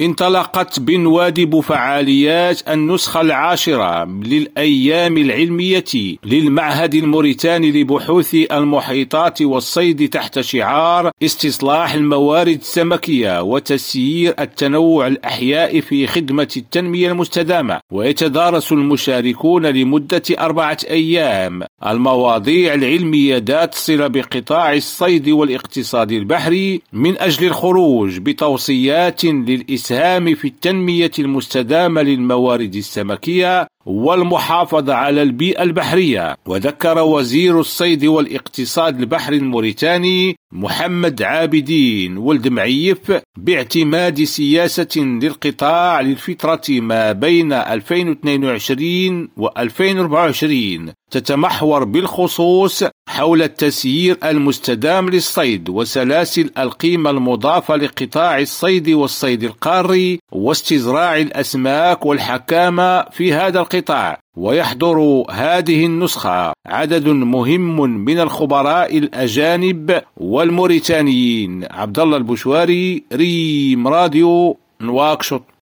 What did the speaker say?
انطلقت بنوادب فعاليات النسخة العاشرة للأيام العلمية للمعهد الموريتاني لبحوث المحيطات والصيد تحت شعار استصلاح الموارد السمكية وتسيير التنوع الأحياء في خدمة التنمية المستدامة. ويتدارس المشاركون لمدة أربعة أيام المواضيع العلمية ذات صلة بقطاع الصيد والاقتصاد البحري من أجل الخروج بتوصيات للإسلام الإسهام في التنمية المستدامة للموارد السمكية والمحافظة على البيئة البحرية. وذكر وزير الصيد والاقتصاد البحري الموريتاني محمد عابدين ولد معيف باعتماد سياسة للقطاع للفترة ما بين 2022 و 2024 تتمحور بالخصوص حول التسيير المستدام للصيد وسلاسل القيمة المضافة لقطاع الصيد والصيد القاري واستزراع الأسماك والحكامة في هذا القطاع. ويحضر هذه النسخة عدد مهم من الخبراء الأجانب والموريتانيين. عبد الله البشواري ريم راديو نواكشوط.